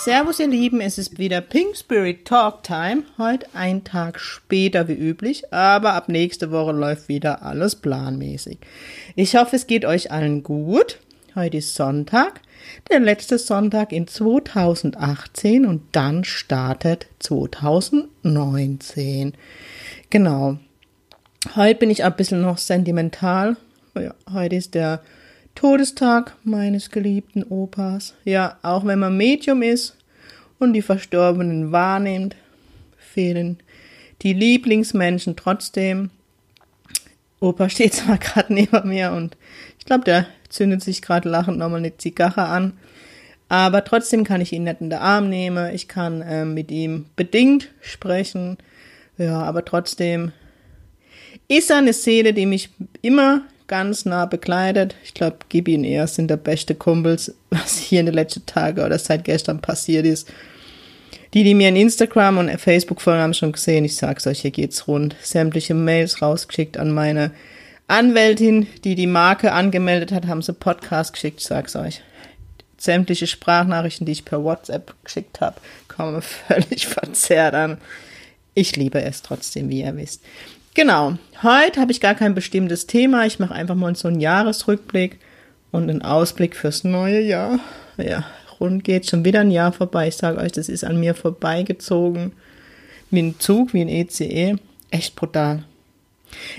Servus ihr Lieben, es ist wieder Pink Spirit Talk Time. Heute ein Tag später wie üblich, aber ab nächste Woche läuft wieder alles planmäßig. Ich hoffe, es geht euch allen gut. Heute ist Sonntag, der letzte Sonntag in 2018 und dann startet 2019. Genau. Heute bin ich ein bisschen noch sentimental. Heute ist der Todestag meines geliebten Opas. Ja, auch wenn man Medium ist, und die Verstorbenen wahrnimmt, fehlen die Lieblingsmenschen trotzdem. Opa steht zwar gerade neben mir und ich glaube, der zündet sich gerade lachend nochmal eine Zigarre an. Aber trotzdem kann ich ihn nicht in den Arm nehmen. Ich kann äh, mit ihm bedingt sprechen. Ja, aber trotzdem ist er eine Seele, die mich immer ganz nah begleitet. Ich glaube, Gibi und er sind der beste Kumpels, was hier in den letzten Tagen oder seit gestern passiert ist. Die, die mir in Instagram und Facebook folgen, haben schon gesehen. Ich sag's euch, hier geht's rund. Sämtliche Mails rausgeschickt an meine Anwältin, die die Marke angemeldet hat, haben sie Podcast geschickt, ich sag's euch. Sämtliche Sprachnachrichten, die ich per WhatsApp geschickt habe, kommen völlig verzerrt an. Ich liebe es trotzdem, wie ihr wisst. Genau, heute habe ich gar kein bestimmtes Thema. Ich mache einfach mal so einen Jahresrückblick und einen Ausblick fürs neue Jahr. Ja, rund geht schon wieder ein Jahr vorbei. Ich sage euch, das ist an mir vorbeigezogen. Wie ein Zug, wie ein ECE. Echt brutal.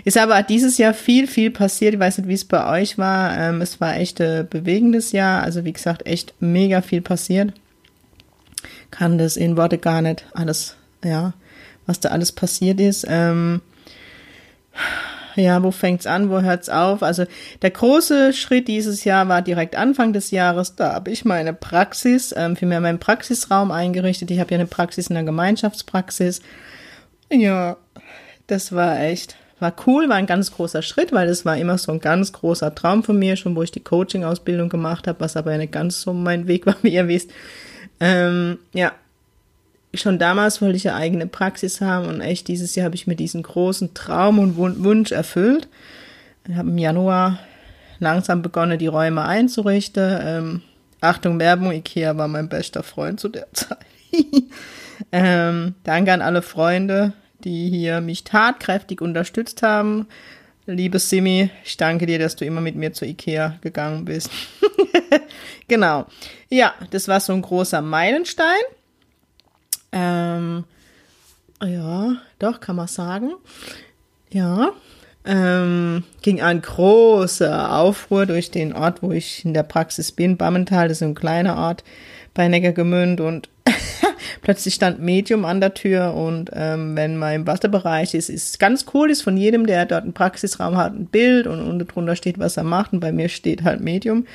Ist aber dieses Jahr viel, viel passiert. Ich weiß nicht, wie es bei euch war. Ähm, es war echt ein bewegendes Jahr. Also wie gesagt, echt mega viel passiert. Kann das in Worte gar nicht alles, ja, was da alles passiert ist. Ähm, ja, wo fängt's an, wo hört's auf? Also der große Schritt dieses Jahr war direkt Anfang des Jahres. Da habe ich meine Praxis, ähm, vielmehr meinen Praxisraum eingerichtet. Ich habe ja eine Praxis in der Gemeinschaftspraxis. Ja, das war echt, war cool, war ein ganz großer Schritt, weil das war immer so ein ganz großer Traum von mir, schon wo ich die Coaching-Ausbildung gemacht habe, was aber nicht ganz so mein Weg war, wie ihr wisst. Ähm, ja, schon damals wollte ich eine eigene Praxis haben und echt dieses Jahr habe ich mir diesen großen Traum und Wunsch erfüllt. Ich habe im Januar langsam begonnen, die Räume einzurichten. Ähm, Achtung, Werbung, Ikea war mein bester Freund zu der Zeit. ähm, danke an alle Freunde, die hier mich tatkräftig unterstützt haben. Liebe Simi, ich danke dir, dass du immer mit mir zu Ikea gegangen bist. genau. Ja, das war so ein großer Meilenstein. Ähm, ja, doch, kann man sagen. Ja, ähm, ging ein großer Aufruhr durch den Ort, wo ich in der Praxis bin. Bammental, das ist ein kleiner Ort bei Neckargemünd und plötzlich stand Medium an der Tür und ähm, wenn man im Wasserbereich ist, ist ganz cool, ist von jedem, der dort einen Praxisraum hat, ein Bild und unten drunter steht, was er macht und bei mir steht halt Medium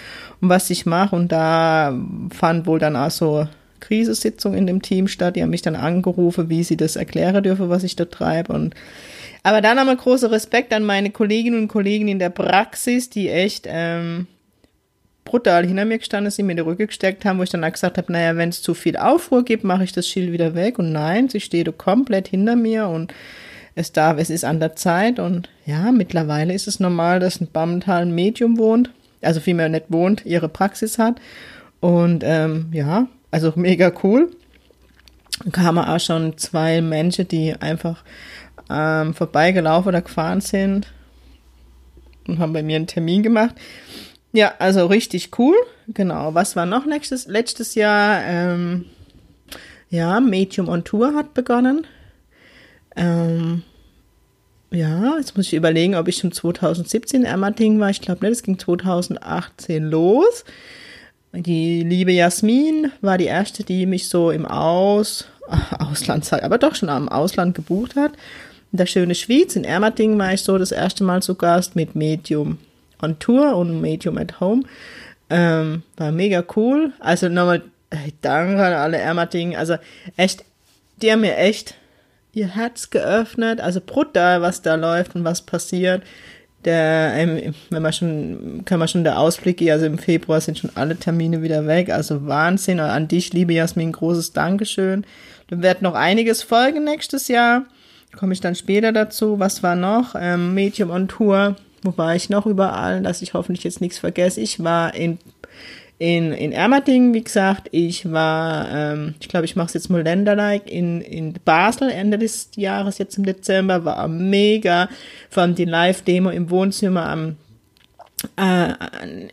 und was ich mache und da fand wohl dann auch so Krisesitzung in dem Team statt. Die haben mich dann angerufen, wie sie das erklären dürfen, was ich da treibe. Und aber dann wir großen Respekt an meine Kolleginnen und Kollegen in der Praxis, die echt ähm, brutal hinter mir gestanden sind, mir die Rücke gesteckt haben, wo ich dann auch gesagt habe, naja, wenn es zu viel Aufruhr gibt, mache ich das Schild wieder weg. Und nein, sie steht komplett hinter mir und es darf, es ist an der Zeit. Und ja, mittlerweile ist es normal, dass ein Bammental Medium wohnt, also vielmehr nicht wohnt, ihre Praxis hat. Und ähm, ja, also mega cool. Kamen auch schon zwei Menschen, die einfach ähm, vorbeigelaufen oder gefahren sind und haben bei mir einen Termin gemacht. Ja, also richtig cool. Genau. Was war noch nächstes, letztes Jahr? Ähm, ja, Medium on Tour hat begonnen. Ähm, ja, jetzt muss ich überlegen, ob ich schon 2017 in Ermating war. Ich glaube nicht, es ging 2018 los. Die liebe Jasmin war die erste, die mich so im Aus, Ausland, aber doch schon am Ausland gebucht hat. In der schöne Schweiz, in Ermating war ich so das erste Mal zu Gast mit Medium on Tour und Medium at Home. Ähm, war mega cool. Also nochmal, danke an alle Ermating. Also echt, die haben mir echt ihr Herz geöffnet. Also brutal, was da läuft und was passiert. Der, ähm, wenn man schon, kann man schon der Ausblick also im Februar sind schon alle Termine wieder weg. Also Wahnsinn. Und an dich, liebe Jasmin, großes Dankeschön. Da wird noch einiges folgen nächstes Jahr. Komme ich dann später dazu. Was war noch? Ähm, Medium on Tour. Wo war ich noch überall, dass ich hoffentlich jetzt nichts vergesse? Ich war in in, in Ermatingen, wie gesagt, ich war, ähm, ich glaube, ich mache es jetzt mal länderlike, in, in Basel Ende des Jahres, jetzt im Dezember, war mega, vor allem die Live-Demo im Wohnzimmer am, äh,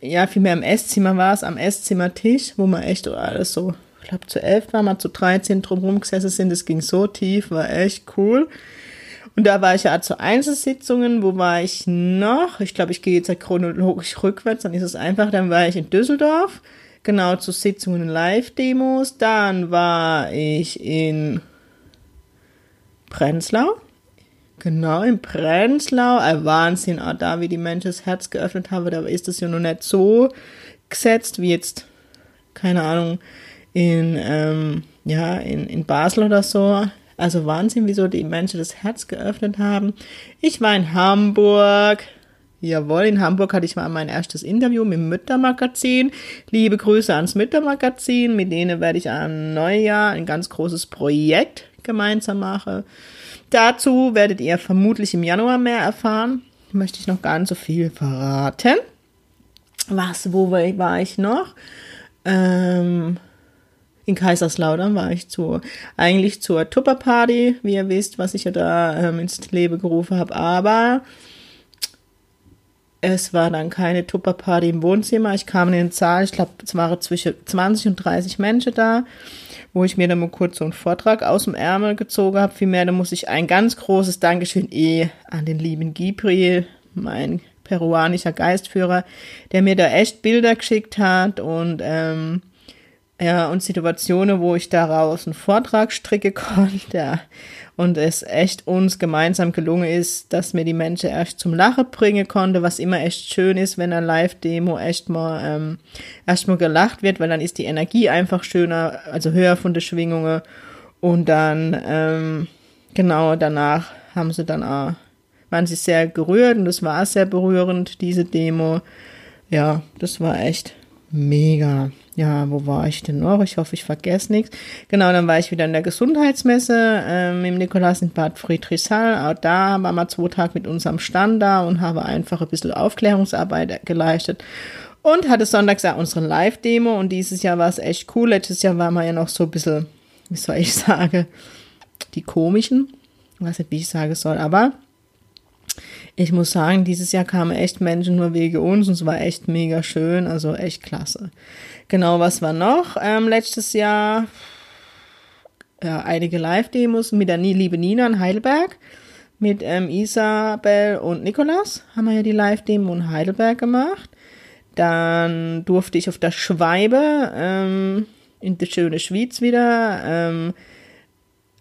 ja, vielmehr im Esszimmer war es, am Esszimmertisch, wo man echt alles so, ich glaube, zu elf war man, zu 13 drumherum gesessen sind, das ging so tief, war echt cool. Und da war ich ja zu Einzelsitzungen. Wo war ich noch? Ich glaube, ich gehe jetzt chronologisch rückwärts, dann ist es einfach. Dann war ich in Düsseldorf, genau zu Sitzungen und Live-Demos. Dann war ich in Prenzlau. Genau, in Prenzlau. Ein Wahnsinn, auch da, wie die Menschen das Herz geöffnet haben. Da ist es ja noch nicht so gesetzt wie jetzt, keine Ahnung, in, ähm, ja, in, in Basel oder so. Also Wahnsinn, wieso die Menschen das Herz geöffnet haben. Ich war in Hamburg. Jawohl, in Hamburg hatte ich mal mein erstes Interview mit dem Müttermagazin. Liebe Grüße ans Müttermagazin. Mit denen werde ich am Neujahr ein ganz großes Projekt gemeinsam machen. Dazu werdet ihr vermutlich im Januar mehr erfahren. Möchte ich noch gar nicht so viel verraten. Was, wo war ich noch? Ähm, in Kaiserslautern war ich zu, eigentlich zur Tupperparty, wie ihr wisst, was ich ja da ähm, ins Leben gerufen habe, aber es war dann keine Tupperparty im Wohnzimmer. Ich kam in den Saal, ich glaube, es waren zwischen 20 und 30 Menschen da, wo ich mir dann mal kurz so einen Vortrag aus dem Ärmel gezogen habe. Vielmehr, da muss ich ein ganz großes Dankeschön eh an den lieben Gibril, mein peruanischer Geistführer, der mir da echt Bilder geschickt hat und ähm, ja, und Situationen, wo ich daraus einen Vortrag stricke konnte und es echt uns gemeinsam gelungen ist, dass mir die Menschen erst zum Lachen bringen konnte, was immer echt schön ist, wenn ein Live-Demo echt mal ähm, erst mal gelacht wird, weil dann ist die Energie einfach schöner, also höher von den Schwingungen und dann ähm, genau danach haben sie dann auch, waren sie sehr gerührt und das war sehr berührend, diese Demo. Ja, das war echt mega ja, wo war ich denn noch? Ich hoffe, ich vergesse nichts. Genau, dann war ich wieder in der Gesundheitsmesse ähm, im Nikolaus in Bad Friedrichshall. Auch da waren wir zwei Tage mit uns am Stand da und habe einfach ein bisschen Aufklärungsarbeit geleistet. Und hatte sonntags auch unsere Live-Demo und dieses Jahr war es echt cool. Letztes Jahr waren wir ja noch so ein bisschen, wie soll ich sagen, die komischen. Ich weiß nicht, wie ich sagen soll, aber ich muss sagen, dieses Jahr kamen echt Menschen nur wegen uns und es war echt mega schön, also echt klasse. Genau, was war noch? Ähm, letztes Jahr ja, einige Live-Demos mit der liebe Nina in Heidelberg. Mit ähm, Isabel und Nikolas haben wir ja die Live-Demo in Heidelberg gemacht. Dann durfte ich auf der Schweibe ähm, in der schöne Schweiz wieder ähm,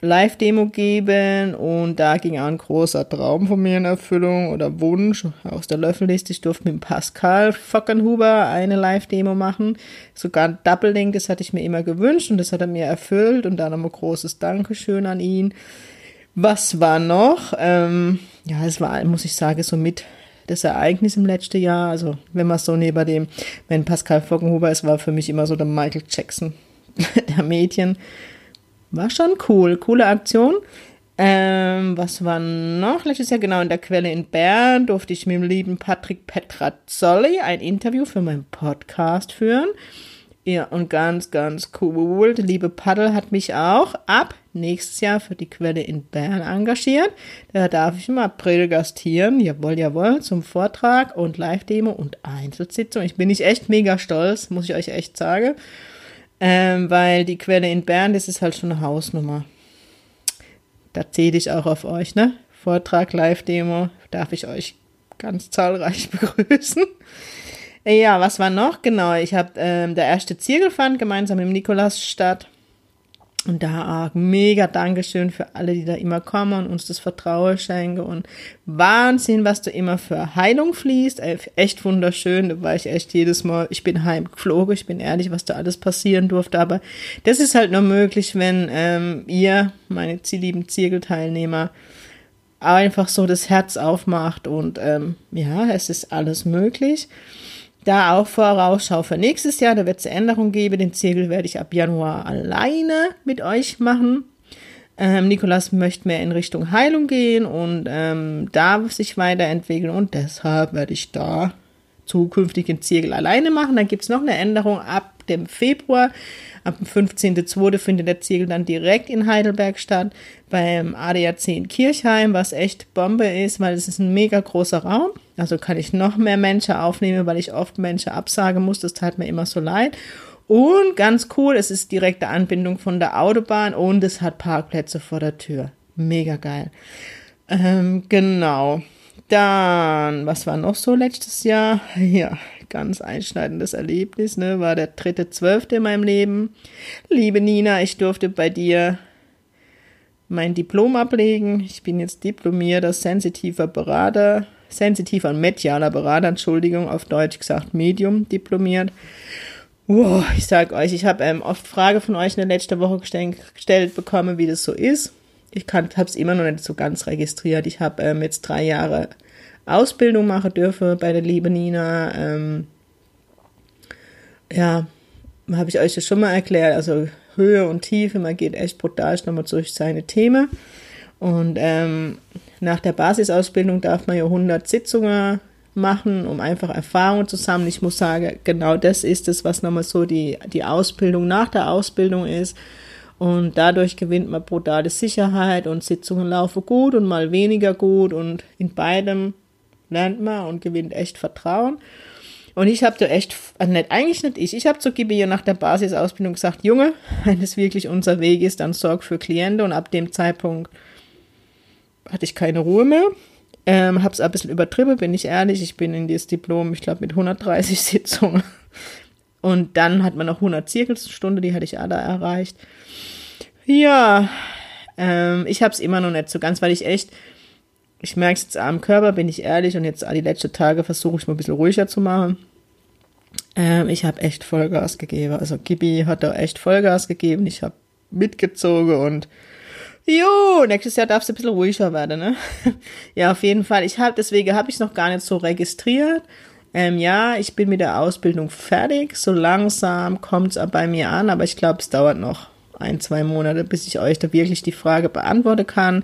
Live-Demo geben und da ging auch ein großer Traum von mir in Erfüllung oder Wunsch aus der Löffelliste. Ich durfte mit Pascal Fockenhuber eine Live-Demo machen. Sogar ein Double-Link, das hatte ich mir immer gewünscht und das hat er mir erfüllt und da nochmal großes Dankeschön an ihn. Was war noch? Ähm, ja, es war, muss ich sagen, so mit das Ereignis im letzten Jahr. Also, wenn man so neben dem, wenn Pascal Fockenhuber ist, war für mich immer so der Michael Jackson der Mädchen. War schon cool. Coole Aktion. Ähm, was war noch? Letztes Jahr genau in der Quelle in Bern durfte ich mit dem lieben Patrick Petrazzoli ein Interview für meinen Podcast führen. Ja, und ganz, ganz cool. Der liebe Paddel hat mich auch ab nächstes Jahr für die Quelle in Bern engagiert. Da darf ich im April gastieren. Jawohl, jawohl, zum Vortrag und Live-Demo und Einzelsitzung. Ich bin nicht echt mega stolz, muss ich euch echt sagen ähm, weil die Quelle in Bern, das ist halt schon eine Hausnummer. Da zähle ich auch auf euch, ne? Vortrag, Live-Demo, darf ich euch ganz zahlreich begrüßen. Ja, was war noch? Genau, ich habe ähm, der erste Zirkelfand gemeinsam im Nikolaus statt. Und da auch mega Dankeschön für alle, die da immer kommen und uns das Vertrauen schenken und Wahnsinn, was da immer für Heilung fließt. Echt wunderschön. Da war ich echt jedes Mal, ich bin heimgeflogen, ich bin ehrlich, was da alles passieren durfte. Aber das ist halt nur möglich, wenn ähm, ihr, meine lieben Zirkelteilnehmer, einfach so das Herz aufmacht und ähm, ja, es ist alles möglich. Da auch Vorausschau für nächstes Jahr, da wird es Änderungen geben. Den Zirkel werde ich ab Januar alleine mit euch machen. Ähm, Nikolas möchte mehr in Richtung Heilung gehen und ähm, da sich weiterentwickeln und deshalb werde ich da zukünftig den Zirkel alleine machen. Dann gibt es noch eine Änderung ab dem Februar. Am 15.02. findet der Zirkel dann direkt in Heidelberg statt, beim ADAC in Kirchheim, was echt Bombe ist, weil es ist ein mega großer Raum. Also kann ich noch mehr Menschen aufnehmen, weil ich oft Menschen absagen muss. Das tat mir immer so leid. Und ganz cool, es ist direkte Anbindung von der Autobahn und es hat Parkplätze vor der Tür. Mega geil. Ähm, genau. Dann, was war noch so letztes Jahr? Ja, ganz einschneidendes Erlebnis, ne? War der dritte Zwölfte in meinem Leben. Liebe Nina, ich durfte bei dir mein Diplom ablegen. Ich bin jetzt diplomierter sensitiver Berater, sensitiver und medialer Berater, Entschuldigung, auf Deutsch gesagt Medium diplomiert. Wow, ich sag euch, ich habe ähm, oft Frage von euch in der letzten Woche gestellt, gestellt bekommen, wie das so ist. Ich habe es immer noch nicht so ganz registriert. Ich habe ähm, jetzt drei Jahre Ausbildung machen dürfen bei der lieben Nina. Ähm, ja, habe ich euch das schon mal erklärt. Also Höhe und Tiefe, man geht echt brutal nochmal durch seine Themen. Und ähm, nach der Basisausbildung darf man ja 100 Sitzungen machen, um einfach Erfahrungen zu sammeln. Ich muss sagen, genau das ist es, was nochmal so die, die Ausbildung nach der Ausbildung ist. Und dadurch gewinnt man brutale Sicherheit und Sitzungen laufen gut und mal weniger gut und in beidem lernt man und gewinnt echt Vertrauen. Und ich habe da echt, also nicht, eigentlich nicht ich, ich habe zu Gibi nach der Basisausbildung gesagt, Junge, wenn es wirklich unser Weg ist, dann sorg für Klienten. Und ab dem Zeitpunkt hatte ich keine Ruhe mehr. Ähm, habe es ein bisschen übertrieben, bin ich ehrlich. Ich bin in dieses Diplom, ich glaube, mit 130 Sitzungen. Und dann hat man noch 100 Zirkelstunden, die hatte ich alle erreicht. Ja, ähm, ich habe es immer noch nicht so ganz, weil ich echt, ich merke es jetzt am Körper, bin ich ehrlich, und jetzt die letzten Tage versuche ich mal ein bisschen ruhiger zu machen. Ähm, ich habe echt Vollgas gegeben. Also Gibi hat da echt Vollgas gegeben. Ich habe mitgezogen und jo, nächstes Jahr darf es ein bisschen ruhiger werden, ne? ja, auf jeden Fall. Ich habe, deswegen habe ich es noch gar nicht so registriert. Ähm, ja, ich bin mit der Ausbildung fertig. So langsam kommt es bei mir an, aber ich glaube, es dauert noch ein, zwei Monate, bis ich euch da wirklich die Frage beantworten kann.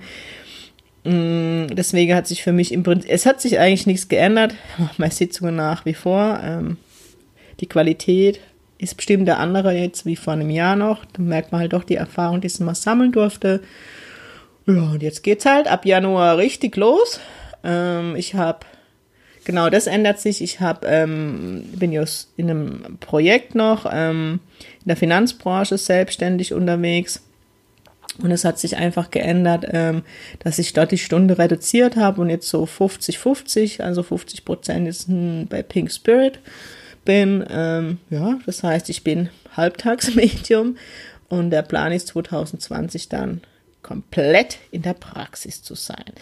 Mm, deswegen hat sich für mich im Prinzip, es hat sich eigentlich nichts geändert. Meine Sitzungen nach wie vor. Ähm, die Qualität ist bestimmt der andere jetzt wie vor einem Jahr noch. Da merkt man halt doch die Erfahrung, die man sammeln durfte. Ja, und jetzt geht's halt ab Januar richtig los. Ähm, ich habe, genau das ändert sich. Ich habe, ähm, bin jetzt in einem Projekt noch ähm, in der Finanzbranche selbstständig unterwegs. Und es hat sich einfach geändert, ähm, dass ich dort die Stunde reduziert habe und jetzt so 50-50, also 50 Prozent ist bei Pink Spirit bin. Ähm, ja, das heißt, ich bin Halbtagsmedium und der Plan ist 2020 dann komplett in der Praxis zu sein.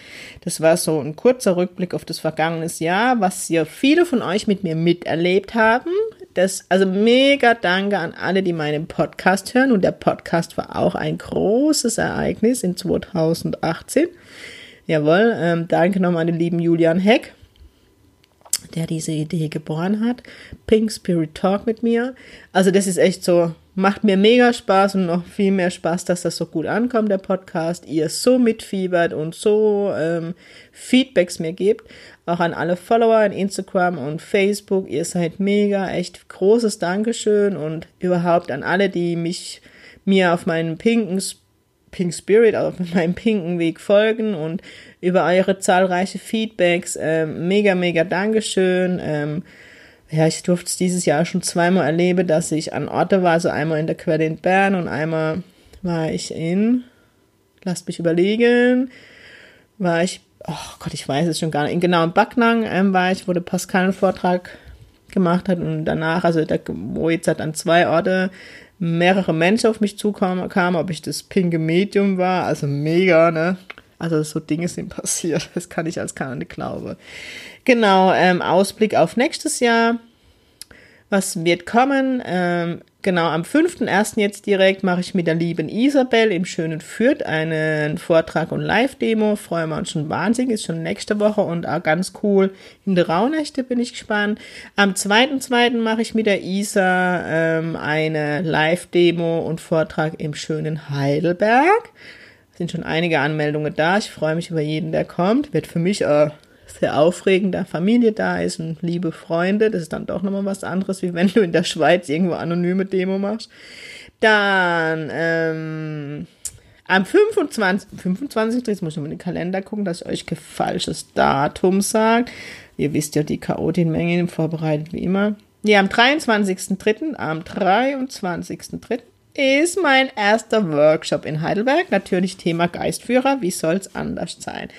Das war so ein kurzer Rückblick auf das vergangene Jahr, was ja viele von euch mit mir miterlebt haben. Das, also mega danke an alle, die meinen Podcast hören. Und der Podcast war auch ein großes Ereignis in 2018. Jawohl, ähm, danke nochmal an den lieben Julian Heck, der diese Idee geboren hat. Pink Spirit Talk mit mir. Also das ist echt so, macht mir mega Spaß und noch viel mehr Spaß, dass das so gut ankommt, der Podcast. Ihr so mitfiebert und so ähm, Feedbacks mir gebt. Auch an alle Follower in Instagram und Facebook. Ihr seid mega, echt großes Dankeschön und überhaupt an alle, die mich mir auf meinen pinken Pink Spirit, auf meinem pinken Weg folgen und über eure zahlreiche Feedbacks. Ähm, mega, mega Dankeschön. Ähm, ja, ich durfte es dieses Jahr schon zweimal erleben, dass ich an Orte war, so einmal in der Quelle in Bern und einmal war ich in, lasst mich überlegen, war ich oh Gott, ich weiß es schon gar nicht, genau in Backnang ähm, war ich, wo der Pascal einen Vortrag gemacht hat und danach, also da, wo jetzt halt an zwei Orte mehrere Menschen auf mich zukamen, kamen, ob ich das pinke Medium war. Also mega, ne? Also so Dinge sind passiert. Das kann ich als keine glauben. Genau, ähm, Ausblick auf nächstes Jahr. Was wird kommen? Ähm, genau, am 5.1. jetzt direkt mache ich mit der lieben Isabel im schönen Fürth einen Vortrag und Live-Demo. Freuen wir uns schon wahnsinnig, ist schon nächste Woche und auch ganz cool. In der Rauhnächte bin ich gespannt. Am 2.2. mache ich mit der Isa ähm, eine Live-Demo und Vortrag im schönen Heidelberg. Sind schon einige Anmeldungen da. Ich freue mich über jeden, der kommt. Wird für mich äh, sehr aufregend, da Familie da ist und liebe Freunde. Das ist dann doch nochmal was anderes, wie wenn du in der Schweiz irgendwo anonyme Demo machst. Dann ähm, am 25. 25. Jetzt muss ich mal in den Kalender gucken, dass ich euch kein falsches Datum sage. Ihr wisst ja, die Chaotin-Menge vorbereitet wie immer. Ja, am 23.3. Am 23.3. ist mein erster Workshop in Heidelberg. Natürlich Thema Geistführer. Wie soll es anders sein?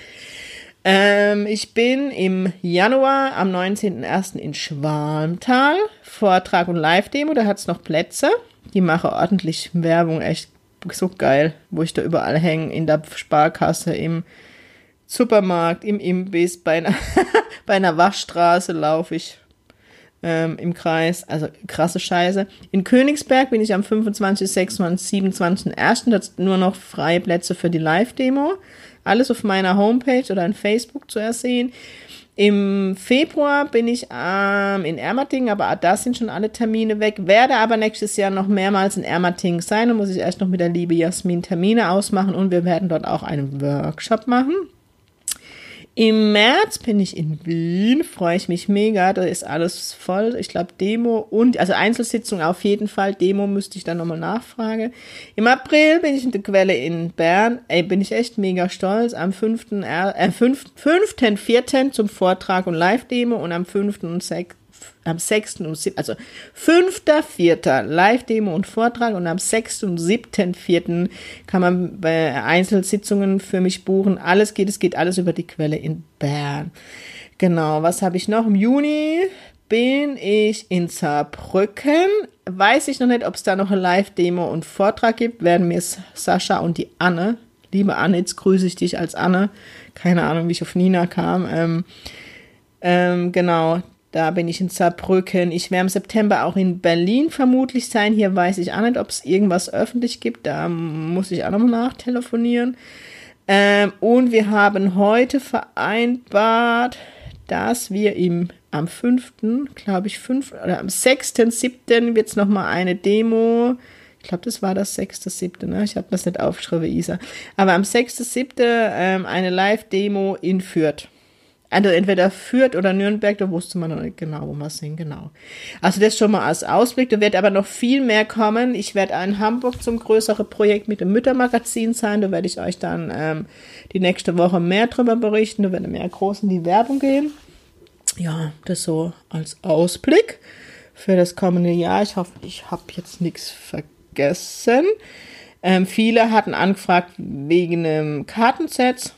Ähm, ich bin im Januar am 19.01. in Schwalmtal. Vortrag und Live-Demo, da hat es noch Plätze. Die mache ordentlich Werbung, echt so geil, wo ich da überall hänge, in der Sparkasse, im Supermarkt, im Imbiss, bei einer, bei einer Waschstraße laufe ich ähm, im Kreis. Also krasse Scheiße. In Königsberg bin ich am 25., 26., 27., 1. Da nur noch freie Plätze für die Live-Demo. Alles auf meiner Homepage oder in Facebook zu ersehen. Im Februar bin ich ähm, in Ermating, aber da sind schon alle Termine weg. Werde aber nächstes Jahr noch mehrmals in Ermating sein. Da muss ich erst noch mit der liebe Jasmin Termine ausmachen und wir werden dort auch einen Workshop machen. Im März bin ich in Wien, freue ich mich mega, da ist alles voll. Ich glaube Demo und, also Einzelsitzung auf jeden Fall, Demo müsste ich dann nochmal nachfragen. Im April bin ich in der Quelle in Bern, ey, bin ich echt mega stolz. Am 5., äh, 5., 5., 4. zum Vortrag und Live-Demo und am 5. und 6 am 6. und 7., also 5.4. Live-Demo und Vortrag und am 6. und 7.4. kann man bei Einzelsitzungen für mich buchen. Alles geht, es geht alles über die Quelle in Bern. Genau, was habe ich noch? Im Juni bin ich in Saarbrücken. Weiß ich noch nicht, ob es da noch eine Live-Demo und Vortrag gibt. Werden mir Sascha und die Anne, liebe Anne, jetzt grüße ich dich als Anne. Keine Ahnung, wie ich auf Nina kam. Ähm, ähm, genau, da bin ich in Saarbrücken. Ich werde im September auch in Berlin vermutlich sein. Hier weiß ich auch nicht, ob es irgendwas öffentlich gibt. Da muss ich auch nochmal nachtelefonieren. Ähm, und wir haben heute vereinbart, dass wir im, am 5., glaube ich, 5. oder am 6.7. wird es nochmal eine Demo. Ich glaube, das war das 6.7. Ne? Ich habe das nicht aufgeschrieben, Isa. Aber am 6.7. Ähm, eine Live-Demo in Fürth. Also entweder Fürth oder Nürnberg, da wusste man noch nicht genau, wo wir sind, genau. Also das schon mal als Ausblick. Da wird aber noch viel mehr kommen. Ich werde in Hamburg zum größeren Projekt mit dem Müttermagazin sein. Da werde ich euch dann ähm, die nächste Woche mehr drüber berichten. Da werde mehr groß in die Werbung gehen. Ja, das so als Ausblick für das kommende Jahr. Ich hoffe, ich habe jetzt nichts vergessen. Ähm, viele hatten angefragt wegen einem Kartenset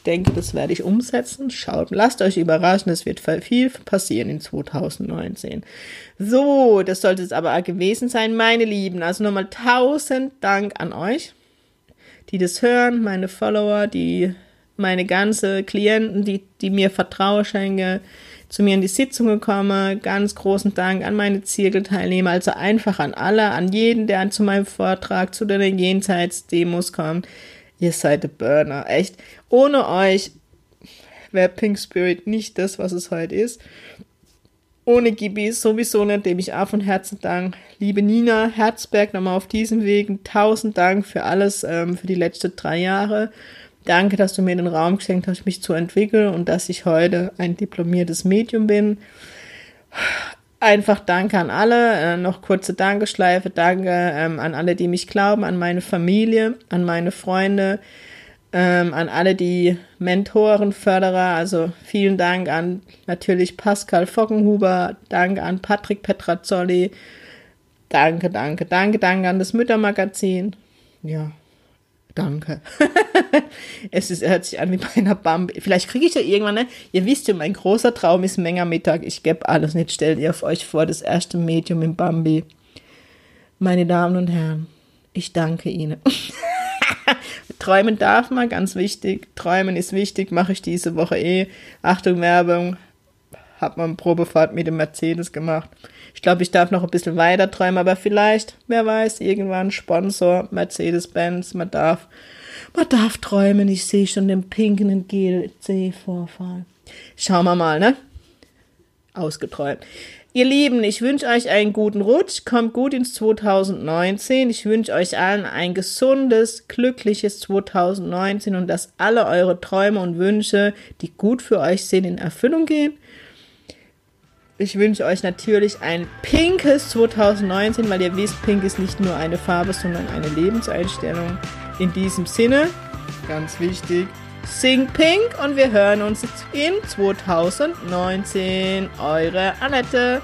denke, das werde ich umsetzen. Schaut, lasst euch überraschen, es wird viel passieren in 2019. So, das sollte es aber gewesen sein, meine Lieben. Also nochmal tausend Dank an euch, die das hören, meine Follower, die meine ganze Klienten, die, die mir Vertrauen schenken, zu mir in die Sitzungen kommen. Ganz großen Dank an meine Zirkelteilnehmer, also einfach an alle, an jeden, der zu meinem Vortrag, zu den Jenseits-Demos kommt. Ihr seid der Burner, echt. Ohne euch wäre Pink Spirit nicht das, was es heute ist. Ohne Gibi sowieso nicht, dem ich auch von Herzen danke. Liebe Nina Herzberg, nochmal auf diesem Weg. Tausend Dank für alles, ähm, für die letzten drei Jahre. Danke, dass du mir den Raum geschenkt hast, mich zu entwickeln und dass ich heute ein diplomiertes Medium bin. Einfach danke an alle, äh, noch kurze Dankeschleife, danke ähm, an alle, die mich glauben, an meine Familie, an meine Freunde, ähm, an alle die Mentoren, Förderer, also vielen Dank an natürlich Pascal Foggenhuber, danke an Patrick Petrazzoli, danke, danke, danke, danke an das Müttermagazin. Ja, Danke. es ist, hört sich an wie bei einer Bambi. Vielleicht kriege ich ja irgendwann, ne? Ihr wisst ja, mein großer Traum ist Mengermittag. Ich gebe alles nicht. Stellt ihr auf euch vor, das erste Medium im Bambi. Meine Damen und Herren, ich danke Ihnen. Träumen darf man, ganz wichtig. Träumen ist wichtig, mache ich diese Woche eh. Achtung, Werbung. Hat man Probefahrt mit dem Mercedes gemacht. Ich glaube, ich darf noch ein bisschen weiter träumen, aber vielleicht, wer weiß, irgendwann Sponsor, Mercedes-Benz, man darf, man darf träumen. Ich sehe schon den pinken GLC vorfahren. Schauen wir mal, ne? Ausgeträumt. Ihr Lieben, ich wünsche euch einen guten Rutsch, kommt gut ins 2019. Ich wünsche euch allen ein gesundes, glückliches 2019 und dass alle eure Träume und Wünsche, die gut für euch sind, in Erfüllung gehen. Ich wünsche euch natürlich ein pinkes 2019, weil ihr wisst, pink ist nicht nur eine Farbe, sondern eine Lebenseinstellung. In diesem Sinne, ganz wichtig, Sing Pink und wir hören uns in 2019. Eure Annette.